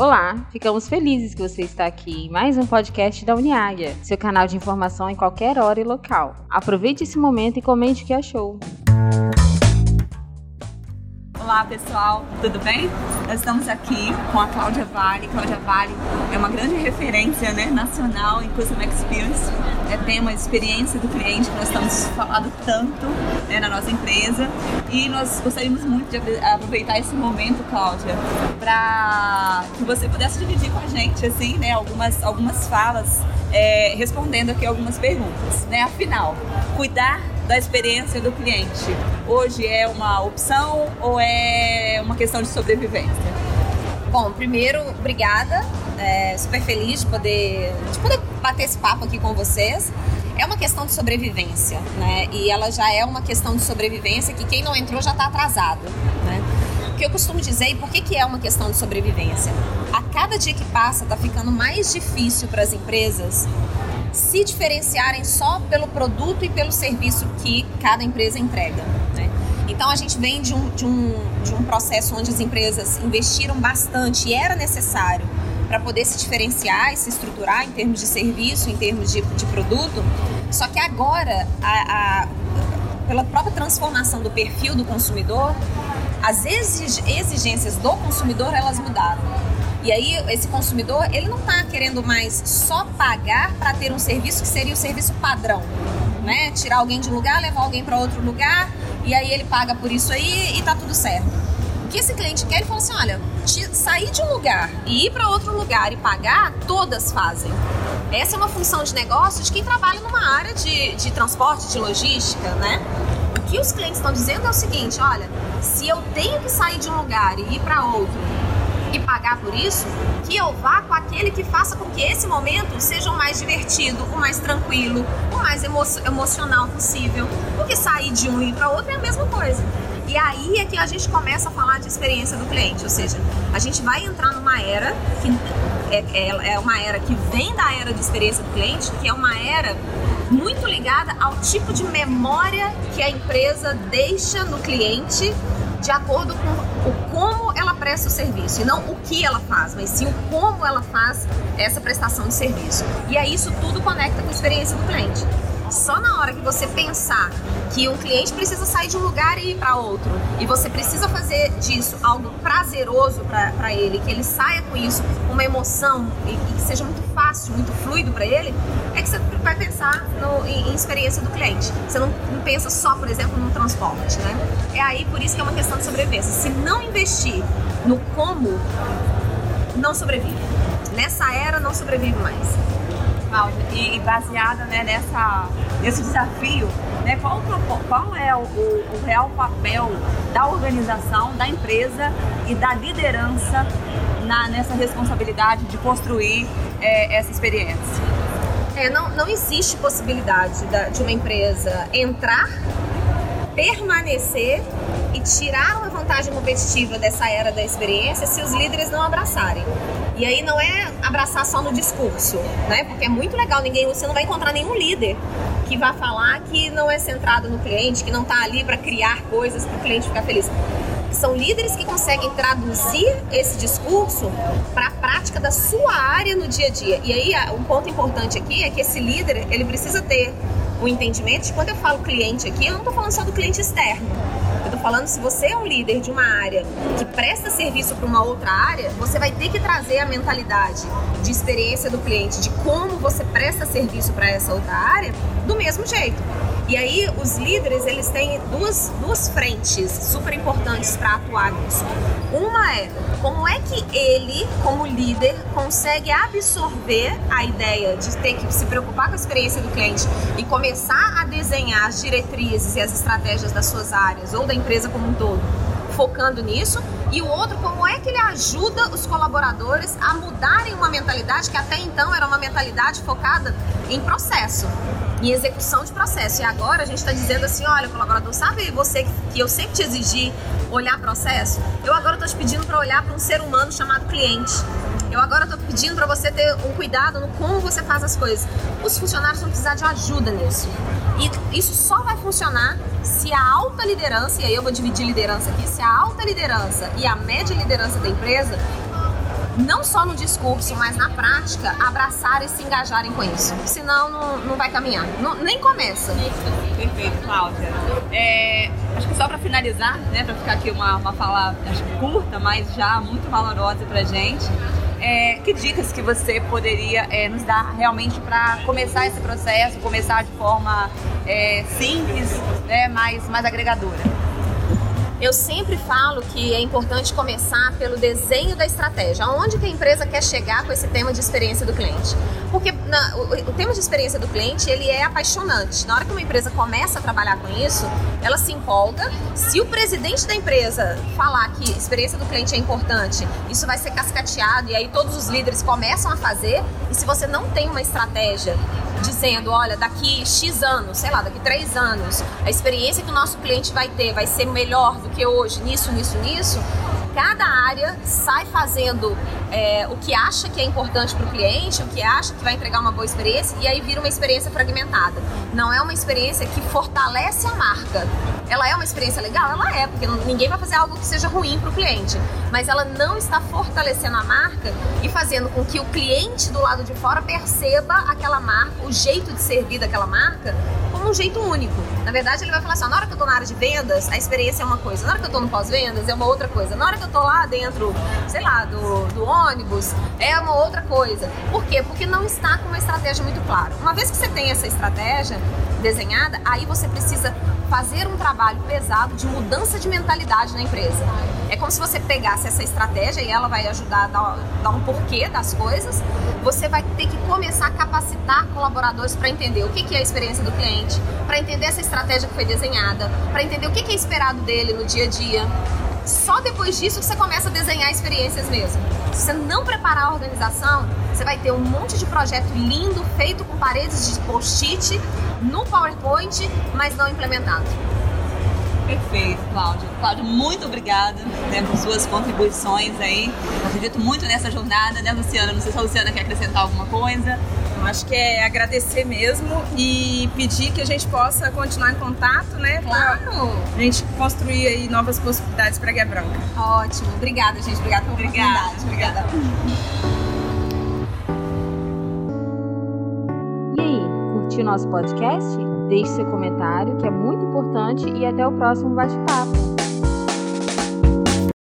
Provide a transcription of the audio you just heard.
Olá, ficamos felizes que você está aqui em mais um podcast da Uniáguia, seu canal de informação em qualquer hora e local. Aproveite esse momento e comente o que achou. Olá pessoal, tudo bem? Nós estamos aqui com a Cláudia Vale. Cláudia Vale é uma grande referência né, nacional em Customer Experience. É, tem uma experiência do cliente que nós estamos falando tanto né, na nossa empresa. E nós gostaríamos muito de aproveitar esse momento, Cláudia, para que você pudesse dividir com a gente assim, né, algumas, algumas falas, é, respondendo aqui algumas perguntas. Né? Afinal, cuidar da experiência do cliente hoje é uma opção ou é uma questão de sobrevivência? Bom, primeiro, obrigada. É, super feliz de poder, de poder bater esse papo aqui com vocês. É uma questão de sobrevivência, né? E ela já é uma questão de sobrevivência que quem não entrou já está atrasado, né? O que eu costumo dizer e por que, que é uma questão de sobrevivência? A cada dia que passa, está ficando mais difícil para as empresas se diferenciarem só pelo produto e pelo serviço que cada empresa entrega. Né? Então a gente vem de um, de, um, de um processo onde as empresas investiram bastante e era necessário para poder se diferenciar e se estruturar em termos de serviço, em termos de, de produto. Só que agora, a, a, pela própria transformação do perfil do consumidor, as exigências do consumidor elas mudaram. E aí esse consumidor, ele não está querendo mais só pagar para ter um serviço que seria o serviço padrão, né? Tirar alguém de um lugar, levar alguém para outro lugar e aí ele paga por isso aí e tá tudo certo. O que esse cliente quer, ele fala assim, olha, sair de um lugar e ir para outro lugar e pagar, todas fazem. Essa é uma função de negócio de quem trabalha numa área de, de transporte, de logística, né? O que os clientes estão dizendo é o seguinte, olha, se eu tenho que sair de um lugar e ir para outro e pagar por isso, que eu vá com aquele que faça com que esse momento seja o mais divertido, o mais tranquilo, o mais emo emocional possível. Porque sair de um e ir para outro é a mesma coisa. E aí é que a gente começa a falar de experiência do cliente, ou seja, a gente vai entrar numa era que é, é, é uma era que vem da era de experiência do cliente, que é uma era muito ligada ao tipo de memória que a empresa deixa no cliente de acordo com o como ela presta o serviço, e não o que ela faz, mas sim o como ela faz essa prestação de serviço. E aí isso tudo conecta com a experiência do cliente. Só na hora que você pensar que um cliente precisa sair de um lugar e ir para outro, e você precisa fazer disso algo prazeroso para ele, que ele saia com isso, uma emoção e, e que seja muito fácil, muito fluido para ele, é que você vai pensar no, em, em, experiência do cliente. Você não, não pensa só, por exemplo, no transporte, né? É aí por isso que é uma questão de sobrevivência. Se não investir no como, não sobrevive. Nessa era, não sobrevive mais. Cláudia, e baseada né, nessa, nesse desafio, né, qual, qual é o, o, o, real papel da organização, da empresa e da liderança na, nessa responsabilidade de construir é, essa experiência? É, não, não existe possibilidade da, de uma empresa entrar, permanecer e tirar uma vantagem competitiva dessa era da experiência se os líderes não abraçarem. E aí não é abraçar só no discurso, né? Porque é muito legal, ninguém, você não vai encontrar nenhum líder que vá falar que não é centrado no cliente, que não está ali para criar coisas para o cliente ficar feliz. São líderes que conseguem traduzir esse discurso para a prática da sua área no dia a dia. E aí, um ponto importante aqui é que esse líder, ele precisa ter o entendimento de quando eu falo cliente aqui, eu não estou falando só do cliente externo falando, se você é um líder de uma área que presta serviço para uma outra área, você vai ter que trazer a mentalidade de experiência do cliente, de como você presta serviço para essa outra área, do mesmo jeito. E aí os líderes eles têm duas, duas frentes super importantes para atuar nisso. Uma é como é que ele, como líder, consegue absorver a ideia de ter que se preocupar com a experiência do cliente e começar a desenhar as diretrizes e as estratégias das suas áreas ou da empresa como um todo, focando nisso. E o outro, como é que ele ajuda os colaboradores a mudarem uma mentalidade que até então era uma mentalidade focada em processo em execução de processo. E agora a gente está dizendo assim, olha, colaborador, sabe você que eu sempre te exigi olhar processo? Eu agora estou te pedindo para olhar para um ser humano chamado cliente. Eu agora estou pedindo para você ter um cuidado no como você faz as coisas. Os funcionários vão precisar de ajuda nisso. E isso só vai funcionar se a alta liderança, e aí eu vou dividir liderança aqui, se a alta liderança e a média liderança da empresa não só no discurso, mas na prática, abraçarem e se engajarem com isso. Senão não, não vai caminhar. Não, nem começa. Perfeito, Cláudia. É, acho que só para finalizar, né, para ficar aqui uma, uma fala acho, curta, mas já muito valorosa para gente. É, que dicas que você poderia é, nos dar realmente para começar esse processo, começar de forma é, simples, né, mais, mais agregadora? Eu sempre falo que é importante começar pelo desenho da estratégia. Aonde que a empresa quer chegar com esse tema de experiência do cliente? Porque na, o, o, tema de experiência do cliente, ele é apaixonante. Na hora que uma empresa começa a trabalhar com isso, ela se empolga. Se o presidente da empresa falar que experiência do cliente é importante, isso vai ser cascateado e aí todos os líderes começam a fazer. E se você não tem uma estratégia dizendo, olha, daqui X anos, sei lá, daqui três anos, a experiência que o nosso cliente vai ter vai ser melhor do que hoje, nisso, nisso, nisso, cada área sai fazendo é, o que acha que é importante para o cliente, o que acha que vai entregar uma boa experiência, e aí vira uma experiência fragmentada. Não é uma experiência que fortalece a marca. Ela é uma experiência legal? Ela é, porque ninguém vai fazer algo que seja ruim para o cliente. Mas ela não está fortalecendo a marca fazendo com que o cliente do lado de fora perceba aquela marca, o jeito de servir daquela marca, como um jeito único. Na verdade, ele vai falar assim: na hora que eu estou na área de vendas, a experiência é uma coisa. Na hora que eu estou no pós-vendas, é uma outra coisa. Na hora que eu estou lá dentro, sei lá, do, do ônibus, é uma outra coisa. Por quê? Porque não está com uma estratégia muito clara. Uma vez que você tem essa estratégia desenhada, aí você precisa fazer um trabalho pesado de mudança de mentalidade na empresa. É como se você pegasse essa estratégia e ela vai ajudar a dar, dar um porquê das coisas. Você vai ter que começar a capacitar colaboradores para entender o que, que é a experiência do cliente, para entender essa estratégia que foi desenhada, para entender o que, que é esperado dele no dia a dia. Só depois disso você começa a desenhar experiências mesmo. Se você não preparar a organização, você vai ter um monte de projeto lindo feito com paredes de post-it no PowerPoint, mas não implementado. Perfeito, Cláudia. Cláudia, muito obrigada né, por suas contribuições aí. Eu acredito muito nessa jornada, né, Luciana? Não sei se a Luciana quer acrescentar alguma coisa. Eu acho que é agradecer mesmo e pedir que a gente possa continuar em contato, né? Claro! A gente construir aí novas possibilidades para a Guia Branca. Ótimo. Obrigada, gente. Obrigada pela Obrigada. oportunidade. Obrigada. E curtiu nosso podcast? Deixe seu comentário, que é muito importante, e até o próximo bate-papo.